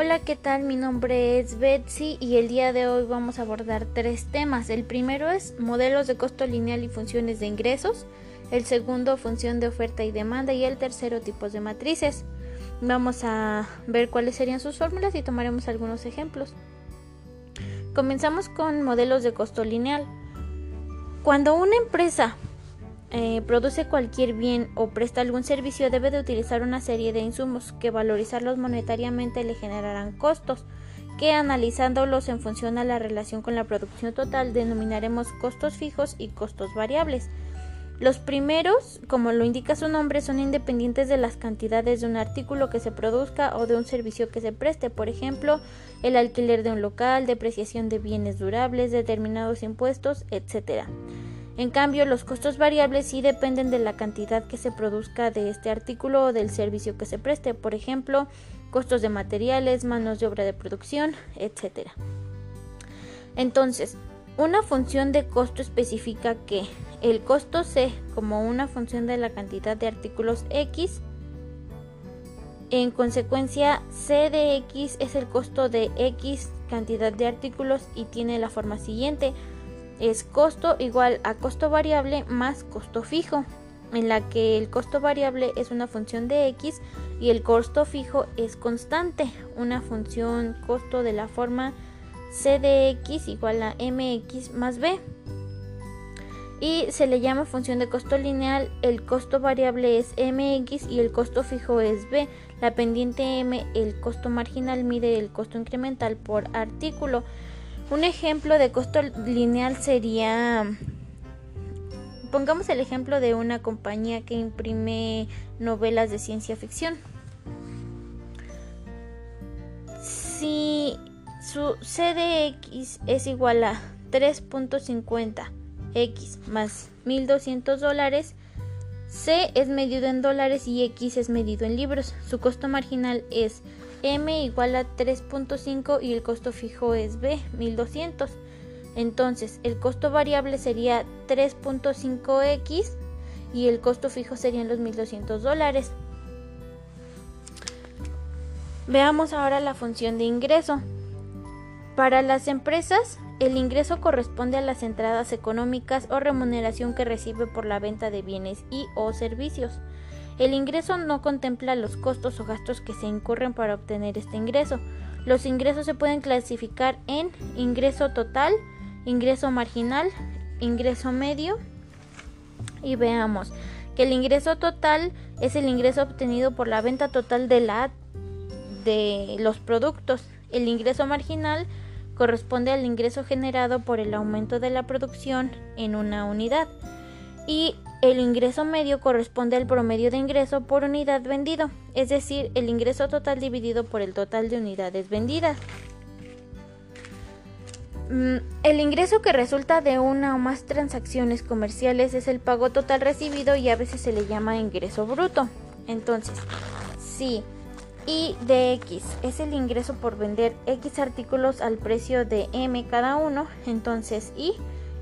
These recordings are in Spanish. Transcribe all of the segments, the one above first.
Hola, ¿qué tal? Mi nombre es Betsy y el día de hoy vamos a abordar tres temas. El primero es modelos de costo lineal y funciones de ingresos. El segundo, función de oferta y demanda. Y el tercero, tipos de matrices. Vamos a ver cuáles serían sus fórmulas y tomaremos algunos ejemplos. Comenzamos con modelos de costo lineal. Cuando una empresa eh, produce cualquier bien o presta algún servicio debe de utilizar una serie de insumos que valorizarlos monetariamente le generarán costos que analizándolos en función a la relación con la producción total denominaremos costos fijos y costos variables. Los primeros, como lo indica su nombre, son independientes de las cantidades de un artículo que se produzca o de un servicio que se preste, por ejemplo, el alquiler de un local, depreciación de bienes durables, determinados impuestos, etc. En cambio, los costos variables sí dependen de la cantidad que se produzca de este artículo o del servicio que se preste, por ejemplo, costos de materiales, manos de obra de producción, etc. Entonces, una función de costo especifica que el costo C como una función de la cantidad de artículos X, en consecuencia C de X es el costo de X cantidad de artículos y tiene la forma siguiente es costo igual a costo variable más costo fijo, en la que el costo variable es una función de x y el costo fijo es constante, una función costo de la forma c de x igual a mx más b. Y se le llama función de costo lineal, el costo variable es mx y el costo fijo es b. La pendiente m, el costo marginal mide el costo incremental por artículo. Un ejemplo de costo lineal sería, pongamos el ejemplo de una compañía que imprime novelas de ciencia ficción. Si su CDX es igual a 3.50 X más 1200 dólares, C es medido en dólares y X es medido en libros. Su costo marginal es M igual a 3.5 y el costo fijo es B, 1200. Entonces, el costo variable sería 3.5x y el costo fijo serían los 1200 dólares. Veamos ahora la función de ingreso. Para las empresas, el ingreso corresponde a las entradas económicas o remuneración que recibe por la venta de bienes y o servicios. El ingreso no contempla los costos o gastos que se incurren para obtener este ingreso. Los ingresos se pueden clasificar en ingreso total, ingreso marginal, ingreso medio y veamos que el ingreso total es el ingreso obtenido por la venta total de la de los productos. El ingreso marginal corresponde al ingreso generado por el aumento de la producción en una unidad y el ingreso medio corresponde al promedio de ingreso por unidad vendido, es decir, el ingreso total dividido por el total de unidades vendidas. Mm, el ingreso que resulta de una o más transacciones comerciales es el pago total recibido y a veces se le llama ingreso bruto. Entonces, si I de X es el ingreso por vender X artículos al precio de M cada uno, entonces I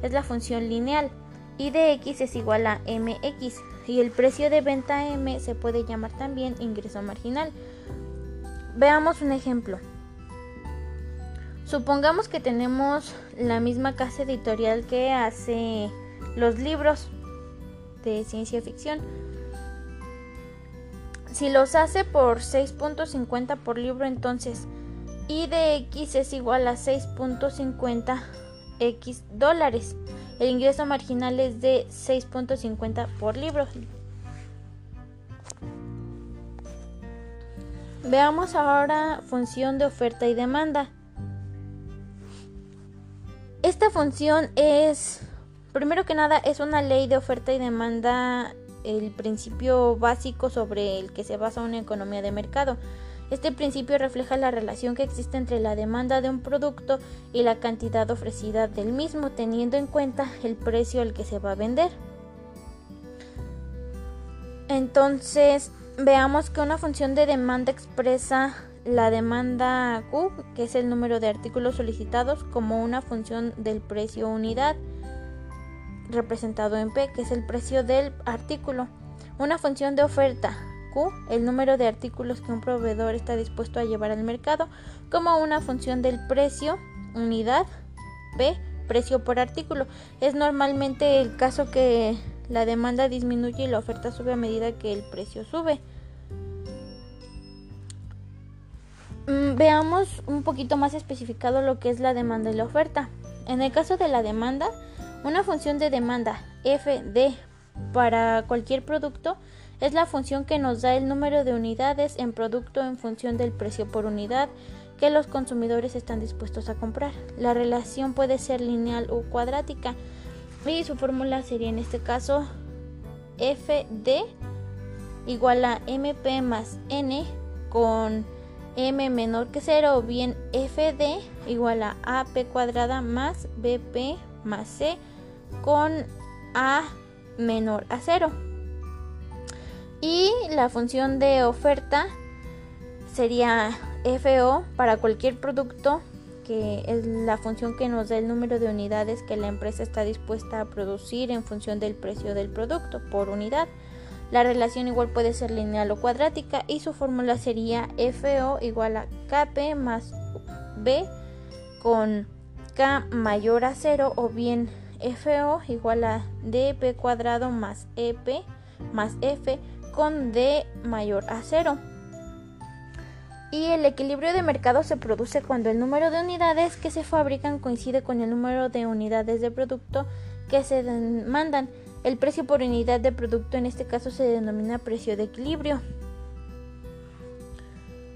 es la función lineal y de x es igual a mx y el precio de venta m se puede llamar también ingreso marginal. Veamos un ejemplo. Supongamos que tenemos la misma casa editorial que hace los libros de ciencia ficción. Si los hace por 6.50 por libro, entonces I de X es igual a 6.50 X dólares. El ingreso marginal es de 6.50 por libro. Veamos ahora función de oferta y demanda. Esta función es, primero que nada, es una ley de oferta y demanda, el principio básico sobre el que se basa una economía de mercado. Este principio refleja la relación que existe entre la demanda de un producto y la cantidad ofrecida del mismo, teniendo en cuenta el precio al que se va a vender. Entonces, veamos que una función de demanda expresa la demanda Q, que es el número de artículos solicitados, como una función del precio unidad, representado en P, que es el precio del artículo. Una función de oferta El número de artículos que un proveedor está dispuesto a llevar al mercado, como una función del precio, unidad, P, precio por artículo. Es normalmente el caso que la demanda disminuye y la oferta sube a medida que el precio sube. Mm, veamos un poquito más especificado lo que es la demanda y la oferta. En el caso de la demanda, una función de demanda f de para cualquier producto es la función que nos da el número de unidades en producto en función del precio por unidad que los consumidores están dispuestos a comprar. La relación puede ser lineal o cuadrática y su fórmula sería en este caso f de igual a mp más n con m menor que 0 o bien fd igual a ap cuadrada más bp más c con a menor a 0 y la función de oferta sería FO para cualquier producto que es la función que nos da el número de unidades que la empresa está dispuesta a producir en función del precio del producto por unidad. La relación igual puede ser lineal o cuadrática y su fórmula sería FO igual a KP más B con K mayor a 0 o bien FO igual a DP cuadrado más EP más F con D mayor a 0 y el equilibrio de mercado se produce cuando el número de unidades que se fabrican coincide con el número de unidades de producto que se demandan. El precio por unidad de producto en este caso se denomina precio de equilibrio.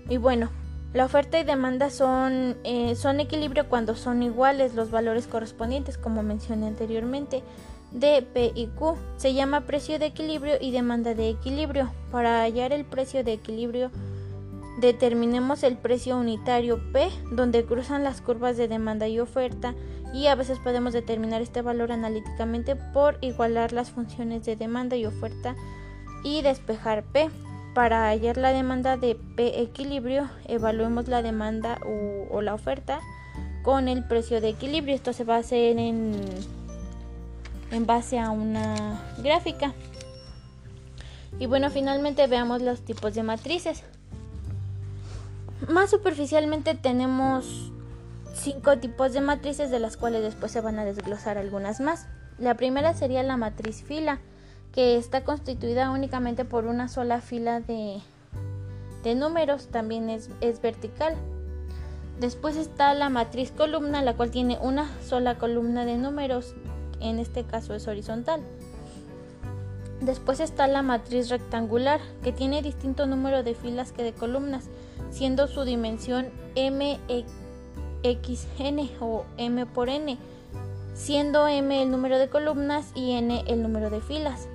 Y bueno, la oferta y demanda son, eh, son equilibrio cuando son iguales los valores correspondientes, como mencioné anteriormente, de P y Q. Se llama precio de equilibrio y demanda de equilibrio. Para hallar el precio de equilibrio, Determinemos el precio unitario P, donde cruzan las curvas de demanda y oferta, y a veces podemos determinar este valor analíticamente por igualar las funciones de demanda y oferta y despejar P. Para hallar la demanda de P equilibrio, evaluemos la demanda o, la oferta con el precio de equilibrio. Esto se va a hacer en, en base a una gráfica. Y bueno, finalmente veamos los tipos de matrices. Más superficialmente tenemos cinco tipos de matrices de las cuales después se van a desglosar algunas más. La primera sería la matriz fila, que está constituida únicamente por una sola fila de, números, también es, es vertical. Después está la matriz columna, la cual tiene una sola columna de números, en este caso es horizontal. Después está la matriz rectangular, que tiene distinto número de filas que de columnas siendo su dimensión mxn o m por n, siendo m el número de columnas y n el número de filas.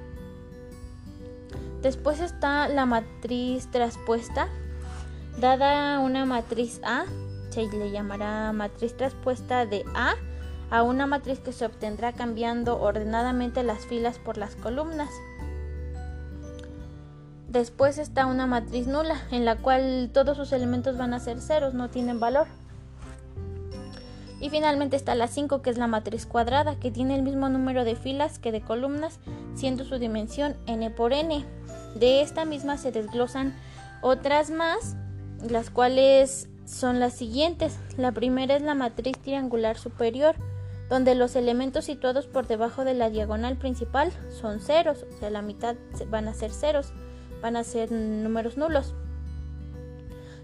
Después está la matriz traspuesta. Dada una matriz A, se le llamará matriz traspuesta de A a una matriz que se obtendrá cambiando ordenadamente las filas por las columnas. Después está una matriz nula, en la cual todos sus elementos van a ser ceros, no tienen valor. Y finalmente está la 5, que es la matriz cuadrada, que tiene el mismo número de filas que de columnas, siendo su dimensión n por n. De esta misma se desglosan otras más, las cuales son las siguientes. La primera es la matriz triangular superior, donde los elementos situados por debajo de la diagonal principal son ceros, o sea, la mitad van a ser ceros van a ser números nulos.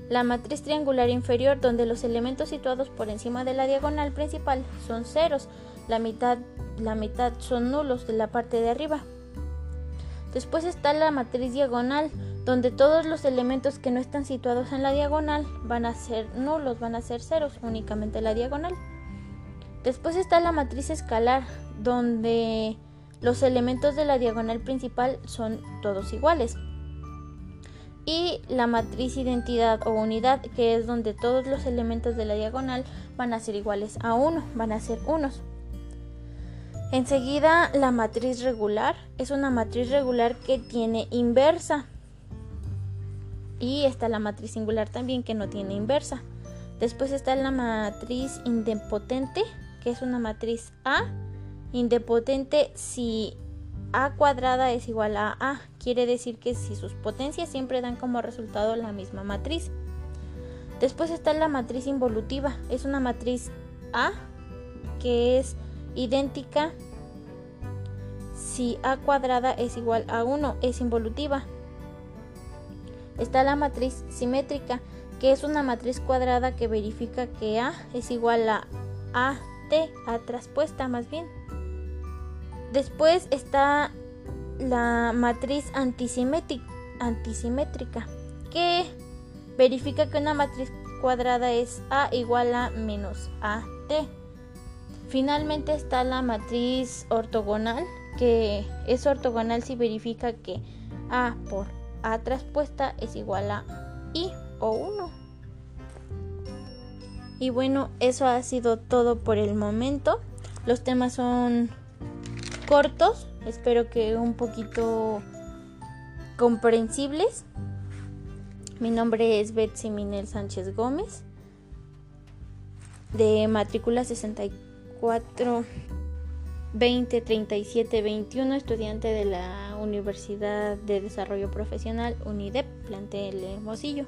La matriz triangular inferior, donde los elementos situados por encima de la diagonal principal son ceros, la mitad, la mitad son nulos de la parte de arriba. Después está la matriz diagonal, donde todos los elementos que no están situados en la diagonal van a ser nulos, van a ser ceros, únicamente la diagonal. Después está la matriz escalar, donde los elementos de la diagonal principal son todos iguales y la matriz identidad o unidad que es donde todos los elementos de la diagonal van a ser iguales a 1, van a ser unos. Enseguida la matriz regular es una matriz regular que tiene inversa y está la matriz singular también que no tiene inversa. Después está la matriz indepotente que es una matriz A, indepotente si A cuadrada es igual a A. Quiere decir que si sus potencias siempre dan como resultado la misma matriz. Después está la matriz involutiva. Es una matriz A que es idéntica si A cuadrada es igual a 1. Es involutiva. Está la matriz simétrica, que es una matriz cuadrada que verifica que A es igual a A traspuesta más bien. Después está la matriz antisimétrica, que verifica que una matriz cuadrada es A igual a menos AT. Finalmente está la matriz ortogonal, que es ortogonal si verifica que A por A traspuesta es igual a I o 1. Y bueno, eso ha sido todo por el momento. Los temas son cortos, espero que un poquito comprensibles. Mi nombre es Betsy Minel Sánchez Gómez, de matrícula 64 20 37 21, estudiante de la Universidad de Desarrollo Profesional UNIDEP, plantel Hermosillo.